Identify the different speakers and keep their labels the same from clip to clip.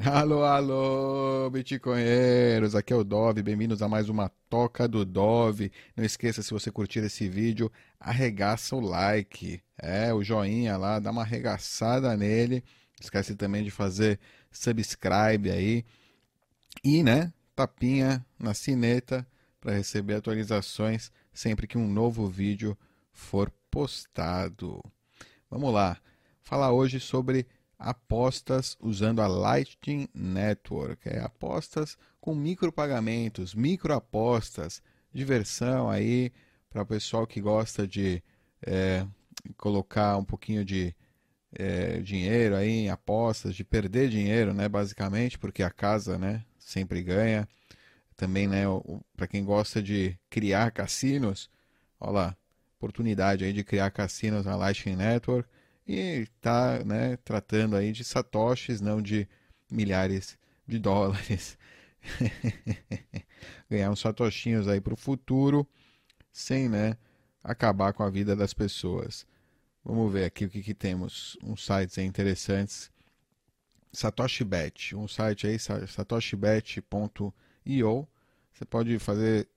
Speaker 1: Alô, alô, bitcoinheiros, aqui é o Dove, bem-vindos a mais uma Toca do Dove. Não esqueça, se você curtir esse vídeo, arregaça o like, é, o joinha lá, dá uma arregaçada nele. Esquece também de fazer subscribe aí e, né, tapinha na sineta para receber atualizações sempre que um novo vídeo for postado. Vamos lá, falar hoje sobre apostas usando a Lightning Network. É apostas com micropagamentos, microapostas, diversão aí para o pessoal que gosta de é, colocar um pouquinho de é, dinheiro aí em apostas, de perder dinheiro, né, basicamente, porque a casa, né, sempre ganha. Também, né, para quem gosta de criar cassinos, olha lá, oportunidade aí de criar cassinos na Lightning Network e está né, tratando aí de satoshis, não de milhares de dólares. Ganhar uns satoshinhos aí para o futuro, sem né, acabar com a vida das pessoas. Vamos ver aqui o que, que temos. Uns sites interessantes. Satoshi Bet, um site aí, satoshibet.io. Você pode fazer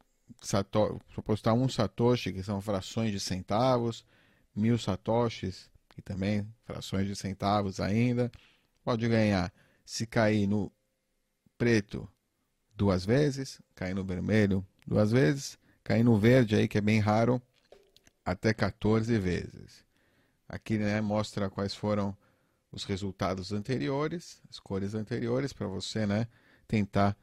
Speaker 1: sato, postar um satoshi, que são frações de centavos, mil satoshis, que também frações de centavos ainda. Pode ganhar se cair no preto duas vezes, cair no vermelho duas vezes, cair no verde aí que é bem raro, até 14 vezes. Aqui né, mostra quais foram os resultados anteriores, as cores anteriores, para você né, tentar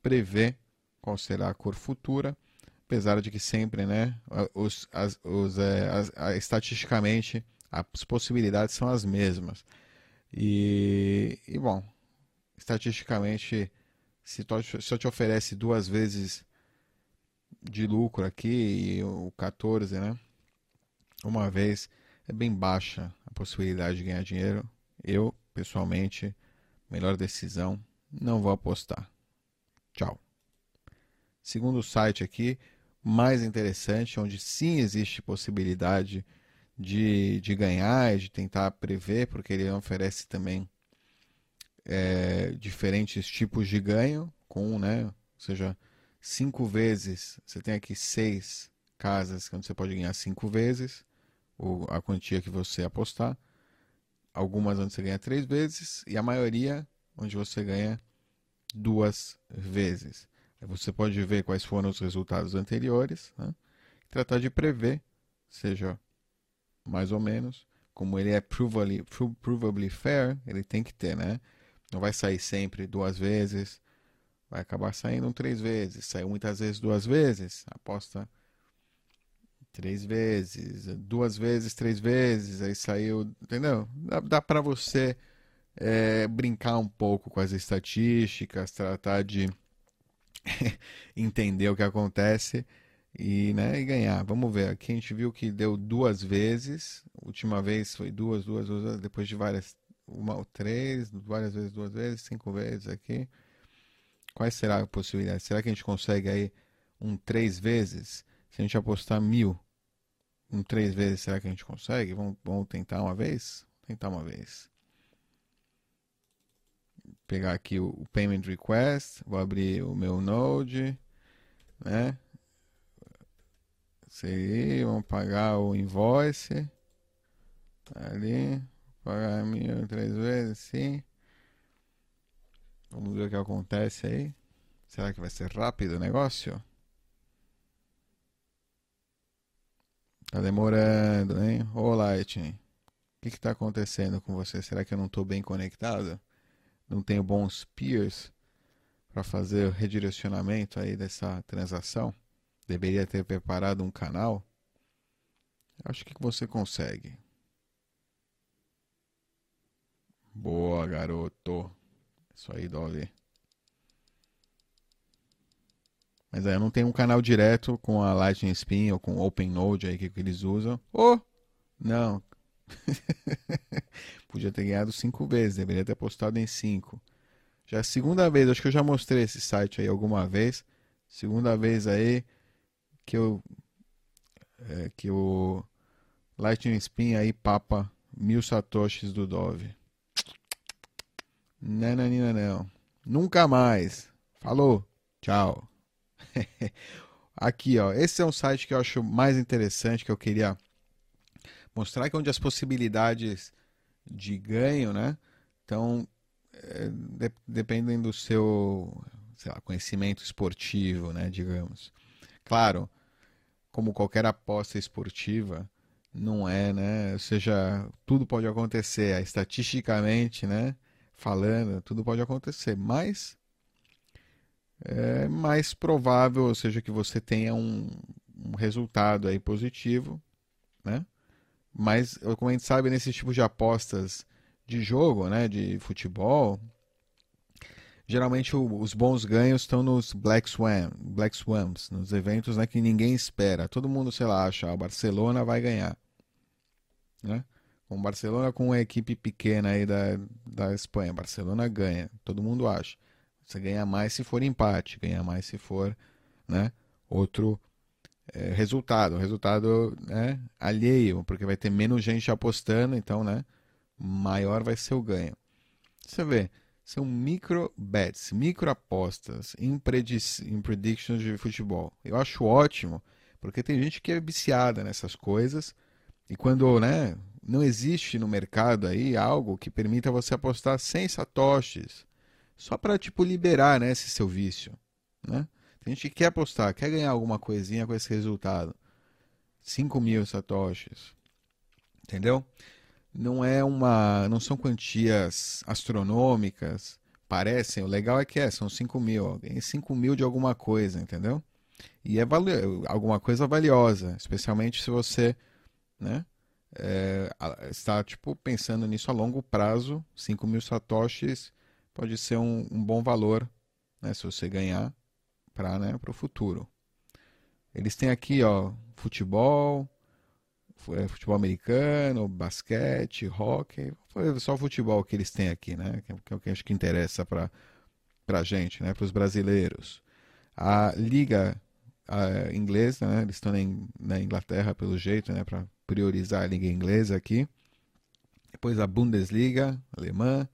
Speaker 1: prever qual será a cor futura, apesar de que sempre, né, os, as, os, é, as, a, estatisticamente, as possibilidades são as mesmas. E, e bom, estatisticamente, se, eu te oferece duas vezes de lucro aqui e o 14, né? Uma vez é bem baixa a possibilidade de ganhar dinheiro. Eu, pessoalmente, melhor decisão, não vou apostar. Tchau. Segundo site aqui, mais interessante, onde sim existe possibilidade de, de ganhar e de tentar prever, porque ele oferece também é, diferentes tipos de ganho, com, né, ou seja, cinco vezes, você tem aqui seis casas onde você pode ganhar cinco vezes, ou a quantia que você apostar, algumas onde você ganha três vezes, e a maioria onde você ganha duas vezes. Você pode ver quais foram os resultados anteriores, né? e tratar de prever, seja mais ou menos. Como ele é provably, provably fair, ele tem que ter, né? Não vai sair sempre duas vezes, vai acabar saindo três vezes. Saiu muitas vezes duas vezes, aposta três vezes, duas vezes, três vezes, aí saiu, entendeu? Dá, dá para você é, brincar um pouco com as estatísticas, tratar de entender o que acontece e, né, e ganhar. Vamos ver. Aqui a gente viu que deu duas vezes. Última vez foi duas, duas, duas, depois de várias, uma três, várias vezes, duas vezes, cinco vezes aqui. Quais será a possibilidade? Será que a gente consegue aí um três vezes? Se a gente apostar mil, um três vezes, será que a gente consegue? Vamos, vamos tentar uma vez? Tentar uma vez. Pegar aqui o payment request, vou abrir o meu Node, né? Seria, vamos pagar o invoice. Ali. Pagar mil três vezes, sim. Vamos ver o que acontece aí. Será que vai ser rápido o negócio? Tá demorando, hein? Ô Lightning. O que está acontecendo com você? Será que eu não estou bem conectado? Não tenho bons peers para fazer o redirecionamento aí dessa transação? Deveria ter preparado um canal? Acho que você consegue. Boa, garoto. Isso aí, Dolly. Mas aí eu não tenho um canal direto com a Lightning Spin ou com o OpenNode aí que, que eles usam. Oh! Não. Podia ter ganhado cinco vezes, deveria ter postado em cinco. Já é a segunda vez, acho que eu já mostrei esse site aí alguma vez. Segunda vez aí que eu é, que o Lightning Spin aí papa mil satoshis do Dove. Não, não, não, não. Nunca mais. Falou. Tchau. Aqui, ó. Esse é um site que eu acho mais interessante, que eu queria mostrar que é onde as possibilidades de ganho, né? Então, é, de, dependem do seu lá, conhecimento esportivo, né? Digamos. Claro, como qualquer aposta esportiva, não é, né? Ou seja, tudo pode acontecer, estatisticamente, né? Falando, tudo pode acontecer, mas é mais provável, ou seja, que você tenha um, um resultado aí positivo, né? Mas, como a gente sabe, nesse tipo de apostas de jogo, né, de futebol, geralmente os bons ganhos estão nos Black Swan, Black Swans, nos eventos né, que ninguém espera. Todo mundo, sei lá, acha, o Barcelona vai ganhar. Né? Com o Barcelona com uma equipe pequena aí da, da Espanha, Barcelona ganha, todo mundo acha. Você ganha mais se for empate, ganha mais se for né, outro é, resultado, resultado né, alheio, porque vai ter menos gente apostando, então né, maior vai ser o ganho. Você vê, são micro bets, micro apostas em, em predictions de futebol. Eu acho ótimo, porque tem gente que é viciada nessas coisas e quando né, não existe no mercado aí algo que permita você apostar sem satoshis, só para tipo liberar né, esse seu vício, né? Tem gente que quer apostar, quer ganhar alguma coisinha com esse resultado. 5 mil satoshis. Entendeu? Não é uma. não são quantias astronômicas. Parecem, o legal é que é, são 5 mil. Ganhei 5 mil de alguma coisa, entendeu? E é valio, alguma coisa valiosa, especialmente se você né, é, está tipo, pensando nisso a longo prazo. 5 mil satoshis pode ser um, um bom valor né, se você ganhar para né, o futuro. Eles têm aqui ó, futebol, futebol americano, basquete, hockey, foi só o futebol que eles têm aqui, né? Que é o que acho que interessa para a gente, né? Para os brasileiros. A liga a inglesa, né? Eles estão na Inglaterra pelo jeito, né? Para priorizar a liga inglesa aqui. Depois a Bundesliga alemã,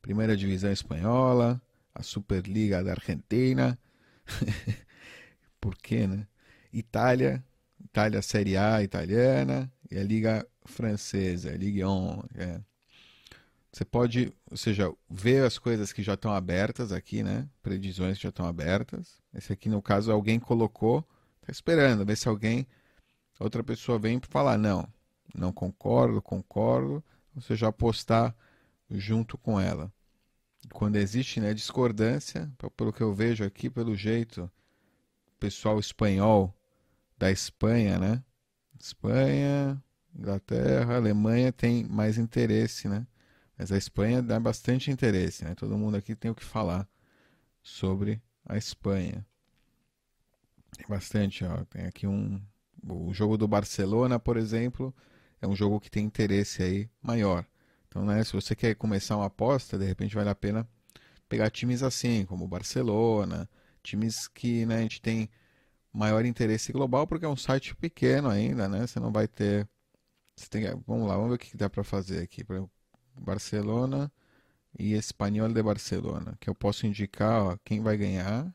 Speaker 1: primeira divisão espanhola, a Superliga da Argentina, Por quê, né? Itália, Itália Série A italiana e a Liga Francesa, a Ligue 1. É. Você pode, ou seja, ver as coisas que já estão abertas aqui, né? Previsões que já estão abertas. Esse aqui, no caso, alguém colocou, está esperando, ver se alguém, outra pessoa vem para falar, não, não concordo, concordo, ou seja, apostar junto com ela quando existe né, discordância, pelo que eu vejo aqui, pelo jeito, pessoal espanhol da Espanha, né? Espanha, Inglaterra, Alemanha tem mais interesse, né? Mas a Espanha dá bastante interesse, né? Todo mundo aqui tem o que falar sobre a Espanha. Tem bastante, ó. Tem aqui um. O jogo do Barcelona, por exemplo, é um jogo que tem interesse aí maior. Então, né, se você quer começar uma aposta, de repente vale a pena pegar times assim, como o Barcelona, times que né, a gente tem maior interesse global, porque é um site pequeno ainda, né? Você não vai ter. Você tem... Vamos lá, vamos ver o que dá para fazer aqui. Barcelona e Espanhol de Barcelona, que eu posso indicar ó, quem vai ganhar,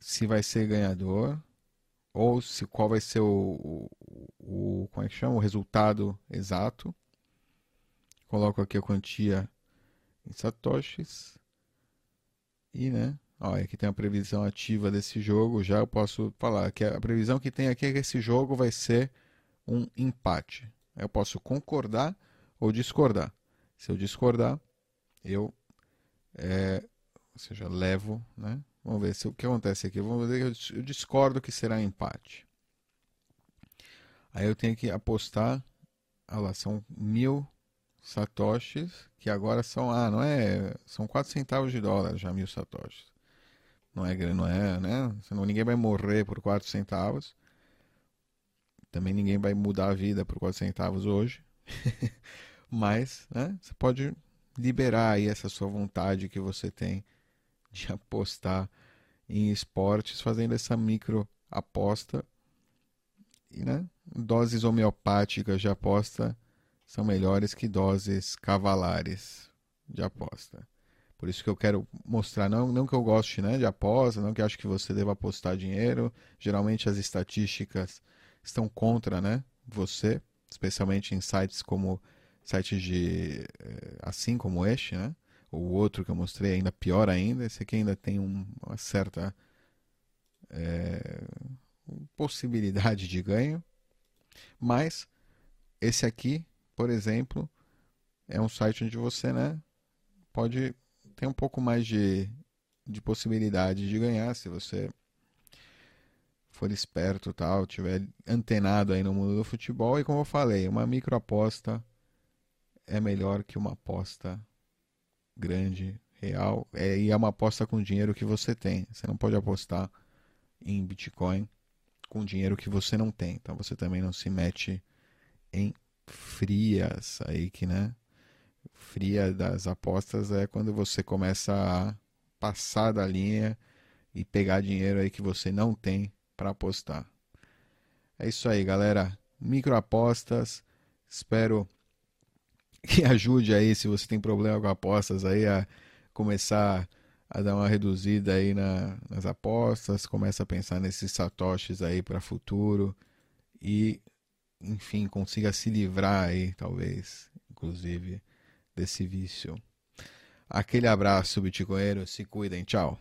Speaker 1: se vai ser ganhador, ou se qual vai ser o, o, o como é que chama? o resultado exato. Coloco aqui a quantia em satoshis. E, né? Ó, aqui tem a previsão ativa desse jogo. Já eu posso falar que a previsão que tem aqui é que esse jogo vai ser um empate. Eu posso concordar ou discordar. Se eu discordar, eu, é, ou seja, levo, né? Vamos ver se o que acontece aqui. Vamos ver que eu discordo que será empate. Aí eu tenho que apostar. Olha lá, são mil satoshis, que agora são, ah, não é, são 4 centavos de dólar já mil satoshis. Não é, não é, né? Senão ninguém vai morrer por 4 centavos. Também ninguém vai mudar a vida por 4 centavos hoje. Mas, né, você pode liberar aí essa sua vontade que você tem de apostar em esportes fazendo essa micro aposta e, né, doses homeopáticas de aposta são melhores que doses cavalares. de aposta. Por isso que eu quero mostrar, não, não que eu goste né, de aposta, não que acho que você deva apostar dinheiro. Geralmente as estatísticas estão contra né, você, especialmente em sites como sites de eh, assim como este, né? O outro que eu mostrei ainda pior ainda. Esse aqui ainda tem um, uma certa é, possibilidade de ganho. Mas esse aqui, por exemplo, é um site onde você né, pode ter um pouco mais de, de possibilidade de ganhar se você for esperto tal, tiver antenado aí no mundo do futebol e como eu falei, uma microaposta é melhor que uma aposta grande, real, é, e é uma aposta com dinheiro que você tem. Você não pode apostar em Bitcoin com dinheiro que você não tem. Então você também não se mete em frias aí que, né? Fria das apostas é quando você começa a passar da linha e pegar dinheiro aí que você não tem para apostar. É isso aí, galera. Microapostas. Espero que ajude aí se você tem problema com apostas aí a começar a dar uma reduzida aí na, nas apostas, começa a pensar nesses satoshis aí para futuro e enfim, consiga se livrar aí, talvez, inclusive, desse vício. Aquele abraço, Bitcoinheiro, se cuidem, tchau.